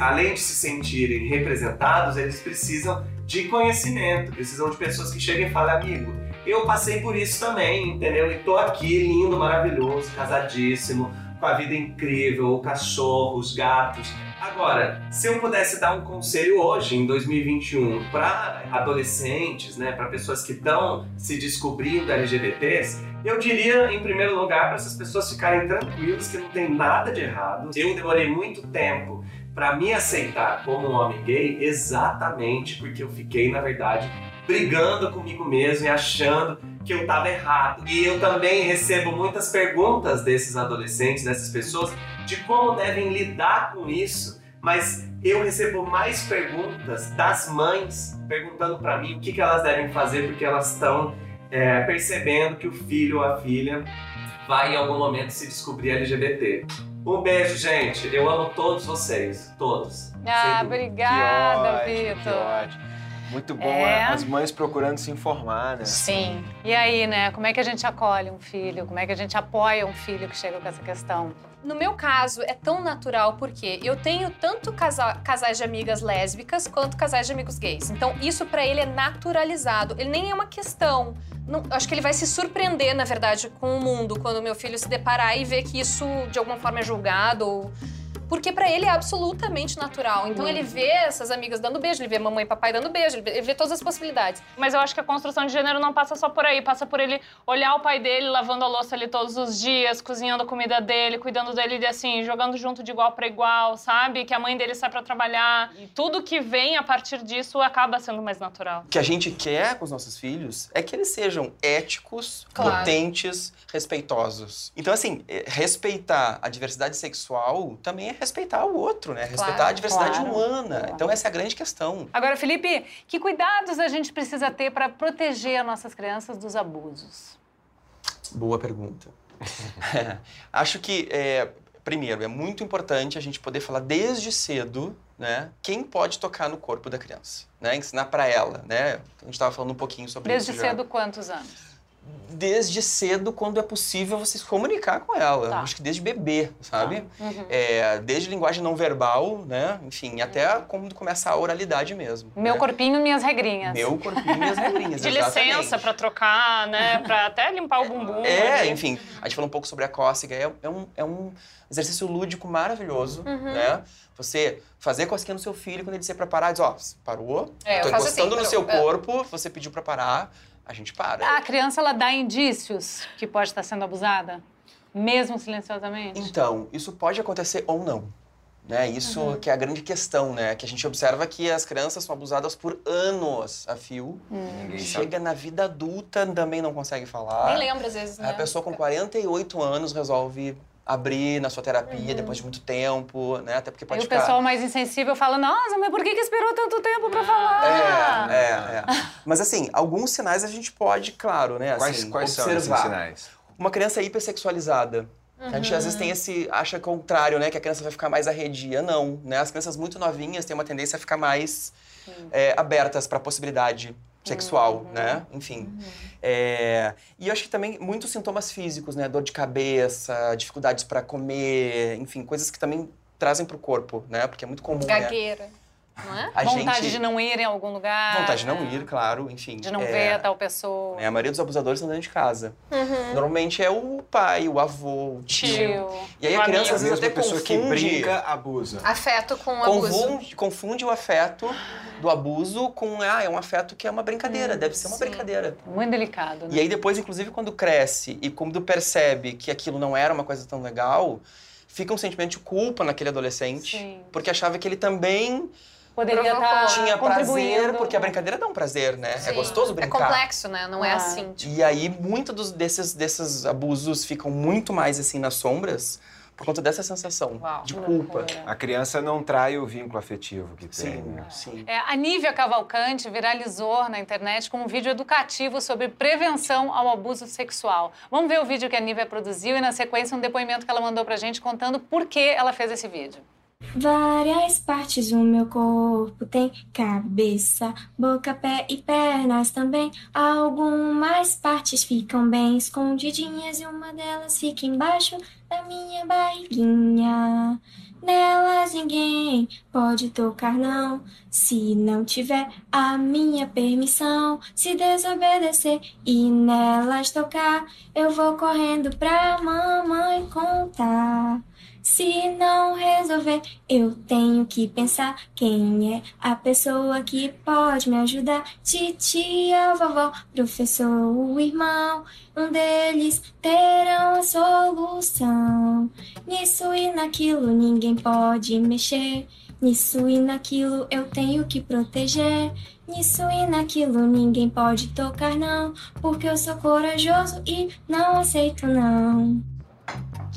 além de se sentirem representados, eles precisam de conhecimento, precisam de pessoas que cheguem e falem, amigo, eu passei por isso também, entendeu? E tô aqui, lindo, maravilhoso, casadíssimo, com a vida incrível, cachorros, gatos. Agora, se eu pudesse dar um conselho hoje, em 2021, para adolescentes, né, para pessoas que estão se descobrindo LGBTs, eu diria, em primeiro lugar, para essas pessoas ficarem tranquilas que não tem nada de errado. Eu demorei muito tempo para me aceitar como um homem gay, exatamente porque eu fiquei, na verdade, brigando comigo mesmo e achando que eu estava errado. E eu também recebo muitas perguntas desses adolescentes, dessas pessoas, de como devem lidar com isso. Mas eu recebo mais perguntas das mães perguntando para mim o que, que elas devem fazer porque elas estão é, percebendo que o filho ou a filha vai em algum momento se descobrir LGBT. Um beijo, gente. Eu amo todos vocês. Todos. Ah, obrigada, Vitor. Muito bom é... as mães procurando se informar, né? Sim. E aí, né? Como é que a gente acolhe um filho? Como é que a gente apoia um filho que chega com essa questão? No meu caso, é tão natural porque eu tenho tanto casa casais de amigas lésbicas quanto casais de amigos gays. Então, isso para ele é naturalizado. Ele nem é uma questão. Não, acho que ele vai se surpreender, na verdade, com o mundo quando meu filho se deparar e ver que isso de alguma forma é julgado ou porque para ele é absolutamente natural. Então ele vê essas amigas dando beijo, ele vê mamãe e papai dando beijo, ele vê, ele vê todas as possibilidades. Mas eu acho que a construção de gênero não passa só por aí, passa por ele olhar o pai dele lavando a louça ali todos os dias, cozinhando a comida dele, cuidando dele assim, jogando junto de igual para igual, sabe? Que a mãe dele sai para trabalhar. E tudo que vem a partir disso acaba sendo mais natural. O que a gente quer com os nossos filhos é que eles sejam éticos, Claro. potentes, respeitosos. Então, assim, eh, respeitar a diversidade sexual também é respeitar o outro, né? Respeitar Claro, a diversidade claro. humana. Então, essa é a grande questão. Agora, Felipe, que cuidados a gente precisa ter para proteger as nossas crianças dos abusos? Boa pergunta. Acho que, é, primeiro, é muito importante a gente poder falar desde cedo, né? Quem pode tocar no corpo da criança, né? Ensinar para ela, né? A gente estava falando um pouquinho sobre Desde isso já. cedo, quantos anos? Desde cedo, quando é possível você se comunicar com ela. Tá. Acho que desde bebê, sabe? Uhum. É, desde linguagem não verbal, né? Enfim, até quando começa a oralidade mesmo. Meu né? corpinho, minhas regrinhas. Meu corpinho e as regrinhas. De exatamente. licença pra trocar, né? Pra até limpar o bumbum. É, ali. enfim, a gente falou um pouco sobre a cócega. É, é um, é um exercício lúdico maravilhoso, Uhum. né? Você fazer cosquinha no seu filho quando ele disser pra parar, diz, ó, parou, É, tô encostando assim, no seu parou. É. corpo, você pediu pra parar, a gente para. A criança, ela dá indícios que pode estar sendo abusada? Mesmo silenciosamente? Então, isso pode acontecer ou não. Né? Isso Uhum. que é a grande questão, né? Que a gente observa que as crianças são abusadas por anos a fio. Sabe. Chega na vida adulta, também não consegue falar. Nem lembra às vezes, né? A pessoa com 48 anos resolve abrir na sua terapia depois de muito tempo, né? Até porque Aí pode o ficar... pessoal mais insensível fala, nossa, mas por que, que esperou tanto tempo pra falar? É, é, é. Mas assim, alguns sinais a gente pode, claro, né? Quais, Assim, quais são esses observar. sinais? Uma criança hipersexualizada. A gente às vezes tem esse. acha contrário, né? Que a criança vai ficar mais arredia. Não, né? As crianças muito novinhas têm uma tendência a ficar mais é, abertas para a possibilidade sexual, né? Enfim. É, e eu acho que também muitos sintomas físicos, né? Dor de cabeça, dificuldades para comer, enfim, coisas que também trazem para o corpo, né? Porque é muito comum, né? Não é? A Vontade gente... de não ir em algum lugar. Vontade de não ir, claro, enfim. De não é, ver a tal pessoa. né, A maioria dos abusadores estão dentro de casa. Uhum. Normalmente é o pai, o avô, o tio. Tio. E aí O a criança amigo. às vezes até a pessoa que confunde, brinca, abusa. Afeto com abuso. confunde, confunde o afeto do abuso com, ah, é um afeto que é uma brincadeira, deve ser uma sim. brincadeira. Muito delicado, né? E aí depois, inclusive, quando cresce e quando percebe que aquilo não era uma coisa tão legal, fica um sentimento de culpa naquele adolescente, Sim. porque achava que ele também Poderia estar tinha prazer, porque a brincadeira dá um prazer, né? É Sim. gostoso É brincar. complexo, né? Não é Ah. assim. Tipo, E aí, muitos desses, desses abusos ficam muito mais assim nas sombras por conta dessa sensação Uau, de culpa. loucura. A criança não trai o vínculo afetivo que tem. Sim, né? sim. É, a Nívia Cavalcante viralizou na internet com um vídeo educativo sobre prevenção ao abuso sexual. Vamos ver o vídeo que a Nívia produziu e, na sequência, um depoimento que ela mandou pra gente contando por que ela fez esse vídeo. Várias partes do meu corpo tem cabeça, boca, pé e pernas também. Algumas partes ficam bem escondidinhas e uma delas fica embaixo da minha barriguinha. Nelas ninguém pode tocar, não, se não tiver a minha permissão. Se desobedecer e nelas tocar, eu vou correndo pra mamãe contar. Se não resolver, eu tenho que pensar quem é a pessoa que pode me ajudar. Titia, vovó, professor, o irmão, um deles terão a solução. Nisso e naquilo ninguém pode mexer. Nisso e naquilo eu tenho que proteger. Nisso e naquilo ninguém pode tocar, não. Porque eu sou corajoso e não aceito, não.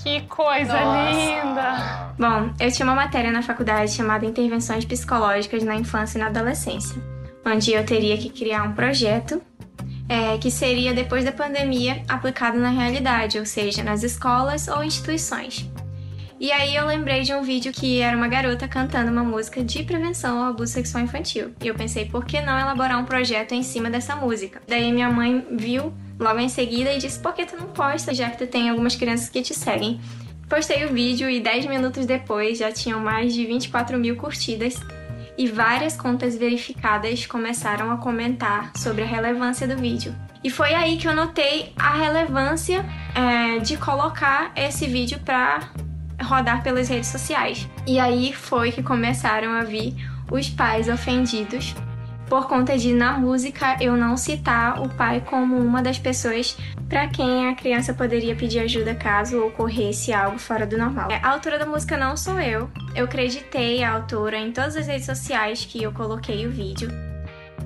Que coisa linda! Bom, eu tinha uma matéria na faculdade chamada Intervenções Psicológicas na Infância e na Adolescência, onde eu teria que criar um projeto é, que seria depois da pandemia aplicado na realidade, ou seja, nas escolas ou instituições. E aí eu lembrei de um vídeo que era uma garota cantando uma música de prevenção ao abuso sexual infantil. E eu pensei, por que não elaborar um projeto em cima dessa música? Daí minha mãe viu logo em seguida e disse, por que tu não posta, já que tu tem algumas crianças que te seguem? Postei o vídeo e 10 minutos depois já tinham mais de 24 mil curtidas e várias contas verificadas começaram a comentar sobre a relevância do vídeo. E foi aí que eu notei a relevância é, de colocar esse vídeo para rodar pelas redes sociais. E aí foi que começaram a vir os pais ofendidos por conta de na música eu não citar o pai como uma das pessoas para quem a criança poderia pedir ajuda caso ocorresse algo fora do normal. A autora da música não sou eu. Eu acreditei a autora em todas as redes sociais que eu coloquei o vídeo.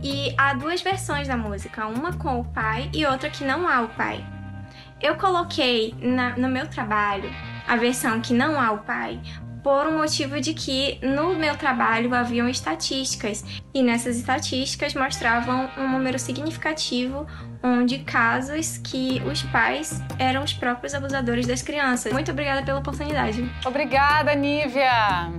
E há duas versões da música, uma com o pai e outra que não há o pai. Eu coloquei na, no meu trabalho a versão que não há o pai, por um motivo de que no meu trabalho haviam estatísticas e nessas estatísticas mostravam um número significativo onde casos que os pais eram os próprios abusadores das crianças. Muito obrigada pela oportunidade. Obrigada, Nívia.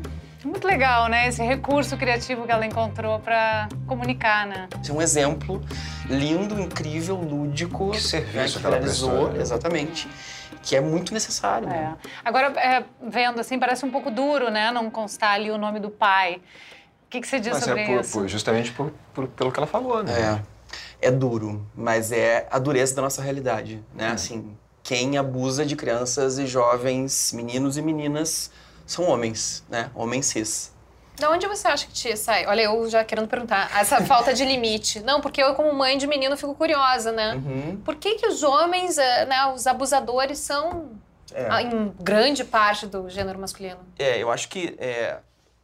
Muito legal, né? Esse recurso criativo que ela encontrou para comunicar, né? Esse é um exemplo lindo, incrível, lúdico. Que serviço né, que aquela realizou, pessoa, né? Exatamente. Que é muito necessário. É. Né? Agora, é, vendo assim, parece um pouco duro, né? Não constar ali o nome do pai. O que, que você diz Mas sobre é por- isso? por- justamente por- por- pelo que ela falou, né? É. É duro, mas é a dureza da nossa realidade, Hum. né? Assim, quem abusa de crianças e jovens, meninos e meninas, são homens, né? Homens cis. Da onde você acha que te sai? Olha, eu já querendo perguntar. Essa falta de limite. Não, porque eu, como mãe de menino, fico curiosa, né? Uhum. Por que, que os homens, eh, né, os abusadores, são, É. ah, em grande parte, do gênero masculino? É, eu acho que. é,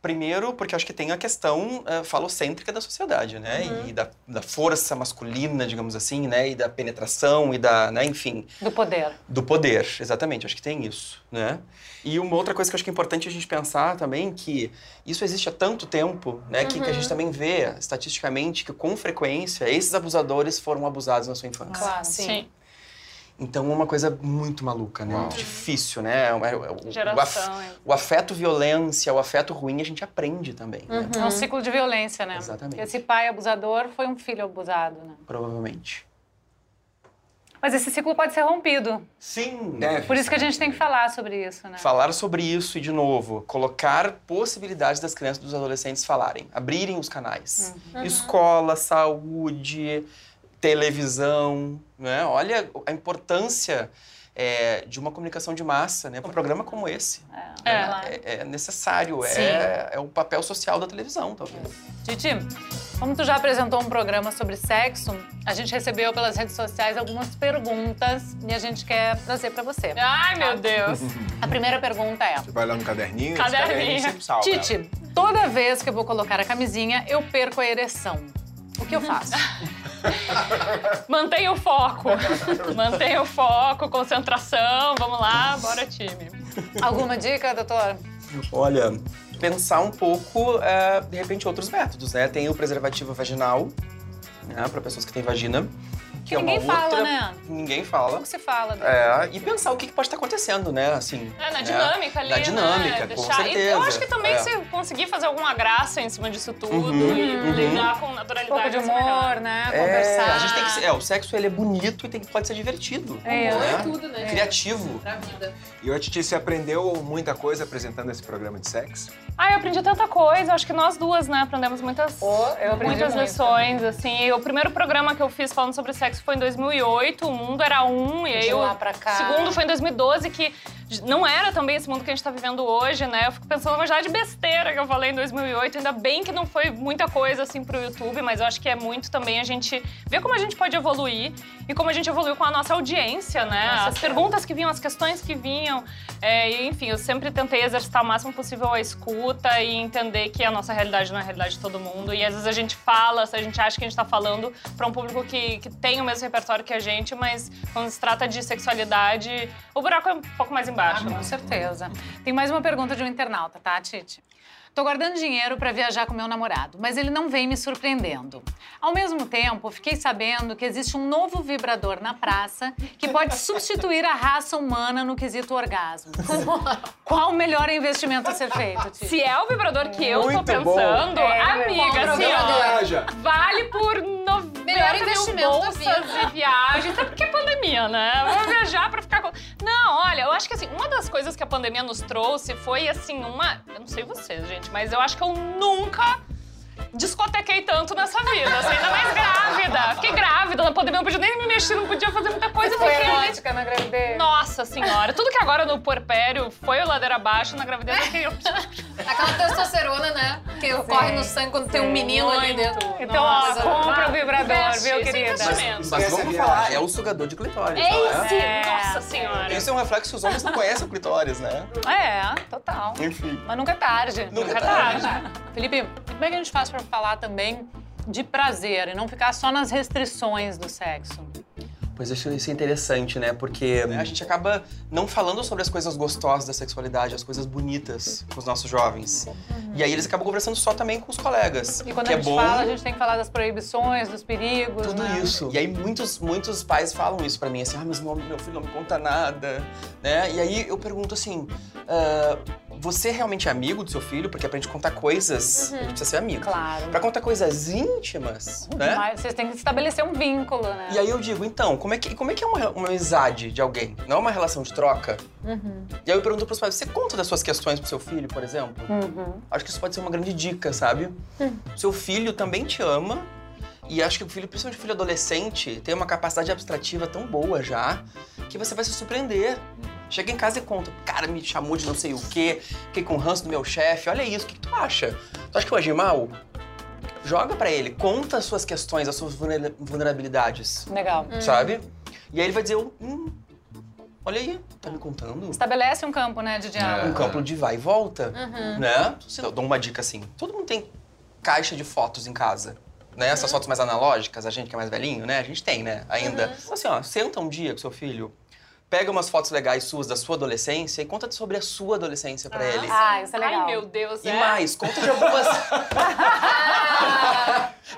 primeiro, porque eu acho que tem a questão é, falocêntrica da sociedade, né? E da, da força masculina, digamos assim, né? E da penetração e da. Né? Enfim, Do poder. do poder, exatamente. Acho que tem isso, né? E uma outra coisa que eu acho que é importante a gente pensar também que isso existe há tanto tempo, né? Que, que a gente também vê estatisticamente que com frequência esses abusadores foram abusados na sua infância. Claro. sim. Então é uma coisa muito maluca, né? Uau. Muito difícil, né? É- é- o- o, af- Geração. é. o afeto violência, o afeto ruim a gente aprende também, né? É um ciclo de violência, né? Exatamente. Esse pai abusador foi um filho abusado, né? Provavelmente. Mas esse ciclo pode ser rompido. Sim, Deve. Por isso que a gente tem que falar sobre isso, né? Falar sobre isso e, de novo, colocar possibilidades das crianças e dos adolescentes falarem, abrirem os canais. Escola, saúde, televisão, né? Olha a importância é, de uma comunicação de massa, né? Um programa como esse. É. né? É, é necessário, é, é o papel social da televisão, talvez. Titi, como tu já apresentou um programa sobre sexo, a gente recebeu pelas redes sociais algumas perguntas e a gente quer trazer pra você. Ai, meu Deus. A primeira pergunta é: Você vai lá no caderninho, Caderninho. caderninho salva. Titi, toda vez que eu vou colocar a camisinha, eu perco a ereção. O que eu faço? Mantenha o foco. Mantenha o foco, concentração. Vamos lá, bora, time. Alguma dica, doutor? Olha, pensar um pouco, é, de repente, outros métodos, né? Tem o preservativo vaginal, né? Para pessoas que têm vagina. Que, Que ninguém é uma fala, outra... né? Ninguém fala. Como se fala? doutor? É, e pensar o que que pode estar acontecendo, né? Assim, É, na né? dinâmica ali, Na dinâmica, né? com Deixar- e certeza. Eu acho que também É. se conseguir fazer alguma graça em cima disso tudo Uhum, e uhum. lidar com Um naturalidade. pouco de melhor. humor, né? É, Conversar. a gente tem que ser, é, o sexo ele é bonito e tem, pode ser divertido. É. né? tudo, né? Criativo. Pra vida. E a Titi, você aprendeu muita coisa apresentando esse programa de sexo? Ah, eu aprendi tanta coisa. Acho que nós duas, né, aprendemos muitas, eu aprendi muitas muito. lições, assim. E o primeiro programa que eu fiz falando sobre sexo foi em 2008. O mundo era um. E aí De o lá pra cá. segundo foi em 2012, que não era também esse mundo que a gente tá vivendo hoje, né? Eu fico pensando na de besteira que eu falei em 2008. Ainda bem que não foi muita coisa, assim, pro YouTube. Mas eu acho que é muito também a gente ver como a gente pode evoluir. E como a gente evoluiu com a nossa audiência, né? As perguntas que vinham, as questões que vinham. É, e, enfim, eu sempre tentei exercitar o máximo possível a escuta e entender que a nossa realidade não é a realidade de todo mundo. E às vezes a gente fala, a gente acha que a gente tá falando para um público que, que tem o mesmo repertório que a gente, mas quando se trata de sexualidade, o buraco é um pouco mais embaixo. Ah, né? com certeza. Tem mais uma pergunta de um internauta, tá, Titi? Tô guardando dinheiro para viajar com meu namorado, mas ele não vem me surpreendendo. Ao mesmo tempo, fiquei sabendo que existe um novo vibrador na praça que pode substituir a raça humana no quesito orgasmo. Qual o melhor investimento a ser feito, Titi? Se é o vibrador que eu tô Muito bom. pensando, É, amiga, bom assim, ó, vale por 90 Melhor investimento da vida. e viagens. Até porque é pandemia, né? Vou viajar pra ficar com... Não, olha, eu acho que assim, uma das coisas que a pandemia nos trouxe foi assim, uma... Eu não sei vocês, gente, mas eu acho que eu nunca discotequei tanto nessa vida. Assim, ainda mais grávida. Fiquei grávida, na pandemia não podia nem me mexer não podia fazer muita coisa. Foi porque... erótica na gravidez. Nossa senhora, tudo que agora no puerpério foi o ladeira abaixo, na gravidez eu fiquei... Aquela testosterona, né? Que corre no sangue quando tem um menino ali dentro. Então, ó, Nossa, compra Ah, o vibrador, viu, querida? Mas a vamos falar, é o sugador de clitóris, É não isso! é? Nossa senhora. Isso é um reflexo que os homens não conhecem o clitóris, né? É, total. Enfim. Mas nunca é tarde. Nunca Nunca é tarde. tarde. Felipe, como é que a gente faz pra falar também de prazer e não ficar só nas restrições do sexo? Pois eu acho isso interessante, né? Porque a gente acaba não falando sobre as coisas gostosas da sexualidade, as coisas bonitas com os nossos jovens. E aí eles acabam conversando só também com os colegas. E quando a é gente bom. fala, a gente tem que falar das proibições, dos perigos, Tudo né? isso. E aí muitos, muitos pais falam isso pra mim, assim, ah, mas meu meu filho não me conta nada, né? E aí eu pergunto assim, ah, você realmente é amigo do seu filho? Porque pra gente contar coisas, a gente precisa ser amigo. Claro. Pra contar coisas íntimas, né? Mas vocês têm que estabelecer um vínculo, né? E aí eu digo, então, como é que, como é, que é uma, uma amizade de alguém? Não é uma relação de troca? Uhum. E aí eu pergunto pros pais, você conta das suas questões pro seu filho, por exemplo? Uhum. Acho que isso pode ser uma grande dica, sabe? Seu filho também te ama. E acho que o filho, principalmente o filho adolescente, tem uma capacidade abstrativa tão boa já, que você vai se surpreender. Chega em casa e conta, cara, me chamou de não sei o quê, fiquei com o ranço do meu chefe, olha isso, o que, que tu acha? Tu acha que eu agi mal? Joga pra ele, conta as suas questões, as suas vulnera- vulnerabilidades, Legal. sabe? E aí ele vai dizer, hum, olha aí, tá me contando? Estabelece um campo, né, de diálogo. um campo de vai e volta, né? Eu dou uma dica assim, todo mundo tem caixa de fotos em casa. Né? Essas fotos mais analógicas, a gente que é mais velhinho, né? A gente tem, né? Ainda. Então, assim, ó, senta um dia com seu filho, pega umas fotos legais suas da sua adolescência e conta sobre a sua adolescência pra ele. Ah, isso é legal. Ai, meu Deus, E é. mais, conta de algumas.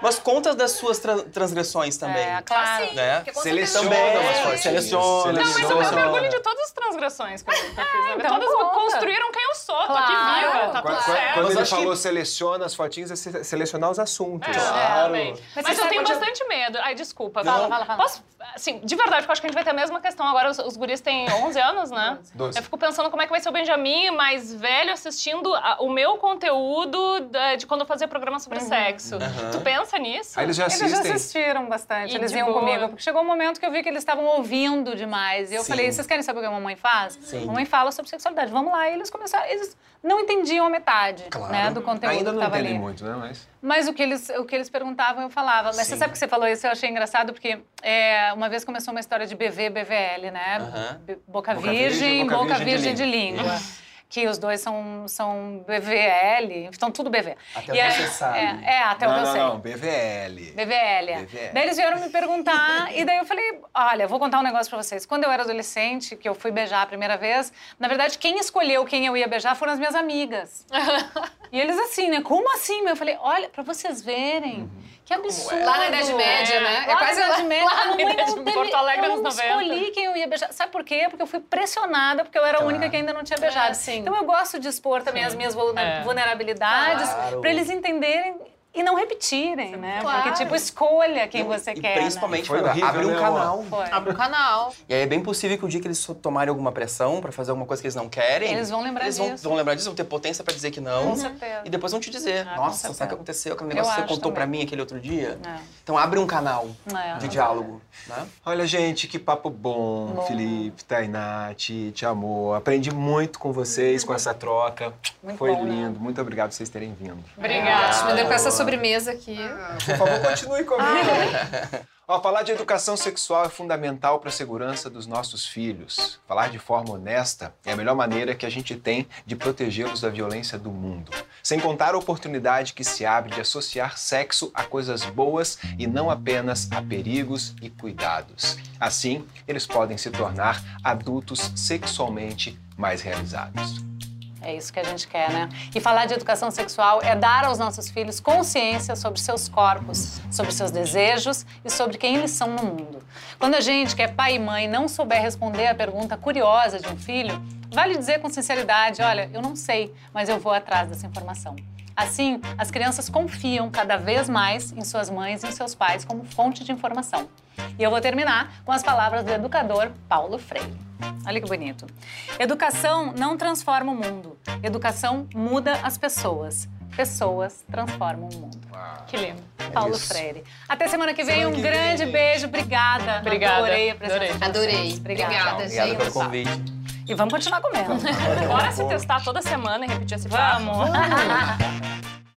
Mas conta das suas tra- transgressões também. É, claro. Sim, Né? Seleciona certeza- umas É, fotinhas. seleciona. Não, mas eu tenho orgulho de todas as transgressões que eu, que eu fiz. né? então todas conta. construíram quem eu sou, tô Claro. aqui viva, tá Quando, tudo quando- certo. quando ele acho que- falou seleciona as fotinhas, é se- selecionar os assuntos. É, Claro. realmente. Mas Mas, eu tenho bastante medo. Ai, desculpa. Não. Fala, fala, fala. Posso, assim, de verdade, porque eu acho que a gente vai ter a mesma questão agora. Os, os guris têm 11 anos, né? Doze. Eu fico pensando como é que vai ser o Benjamin mais velho assistindo a- o meu conteúdo da- de quando eu fazia programa sobre sexo. Aham. Tu pensa nisso? Aí eles já Eles já assistem. assistiram bastante, E eles iam boa. comigo. Porque chegou um momento que eu vi que eles estavam ouvindo demais. E eu Sim. falei, vocês querem saber o que a mamãe faz? Sim. Mamãe fala sobre sexualidade, vamos lá. E eles começaram, eles não entendiam a metade Claro. né, do conteúdo Ainda que não estava entendem ali. muito, né? Mas... Mas o que eles, o que eles perguntavam, eu falava. Mas você Sim. sabe que você falou isso? Eu achei engraçado, porque é, uma vez começou uma história de BV, BVL, né? Aham. B- Boca, Boca virgem, virgem, boca virgem virgem, de de língua. Que os dois são, são BVL, estão tudo BV. Até E o que aí- você sabe. É, é, até o não, que eu não, sei. não, BVL. BVL. é. BVL. Daí eles vieram me perguntar, e daí eu falei: olha, vou contar um negócio pra vocês. Quando eu era adolescente, que eu fui beijar a primeira vez, na verdade, quem escolheu quem eu ia beijar foram as minhas amigas. e eles assim, né? Como assim? Eu falei: olha, pra vocês verem. Uhum. Que absurdo. Lá na Idade Média, né? É quase na Idade Média. lá na mamãe Idade- teve- Porto Alegre, eu não 90. escolhi quem eu ia beijar. Sabe por quê? Porque eu fui pressionada, porque eu era a única que ainda não tinha beijado. sim. Então eu gosto de expor também as minhas É. vulnerabilidades Claro. pra eles entenderem e não repetirem, né? Claro. Porque, tipo, escolha quem você e quer. né? principalmente, horrível, abre um né, canal. Foi. Abre o canal. E aí é bem possível que o dia que eles tomarem alguma pressão pra fazer alguma coisa que eles não querem, Eles vão lembrar eles vão, disso. vão lembrar disso, vão ter potência pra dizer que não. Com certeza. E depois vão te dizer, Ah, nossa, sabe o que aconteceu? Aquele Eu negócio que você contou pra também. mim aquele outro dia. É. Então abre um canal É. de diálogo, né? Olha, gente, que papo bom. Bom. Felipe, Tainá, Tite, amor. Aprendi muito com vocês, com essa troca. Muito Foi bom, né? lindo. Muito obrigado por vocês terem vindo. Obrigada. Me deu com essa sobremesa aqui. Por favor, continue comigo. Ó, falar de educação sexual é fundamental para a segurança dos nossos filhos. Falar de forma honesta é a melhor maneira que a gente tem de protegê-los da violência do mundo. Sem contar a oportunidade que se abre de associar sexo a coisas boas e não apenas a perigos e cuidados. Assim, eles podem se tornar adultos sexualmente mais realizados. É isso que a gente quer, né? E falar de educação sexual é dar aos nossos filhos consciência sobre seus corpos, sobre seus desejos e sobre quem eles são no mundo. Quando a gente, que é pai e mãe, não souber responder a pergunta curiosa de um filho, vale dizer com sinceridade: olha, eu não sei, mas eu vou atrás dessa informação. Assim, as crianças confiam cada vez mais em suas mães e em seus pais como fonte de informação. E eu vou terminar com as palavras do educador Paulo Freire. Olha que bonito. Educação não transforma o mundo, educação muda as pessoas. Pessoas transformam o mundo. Uau. Que lindo. É Paulo isso. Freire. Até semana que vem, semana um que grande vem. beijo. Obrigada. Obrigada. Adorei a presença. Adorei. Obrigada, Obrigada gente. Obrigada pelo convite. E vamos continuar comendo. Bora se testar toda semana e repetir esse papo? Vamos!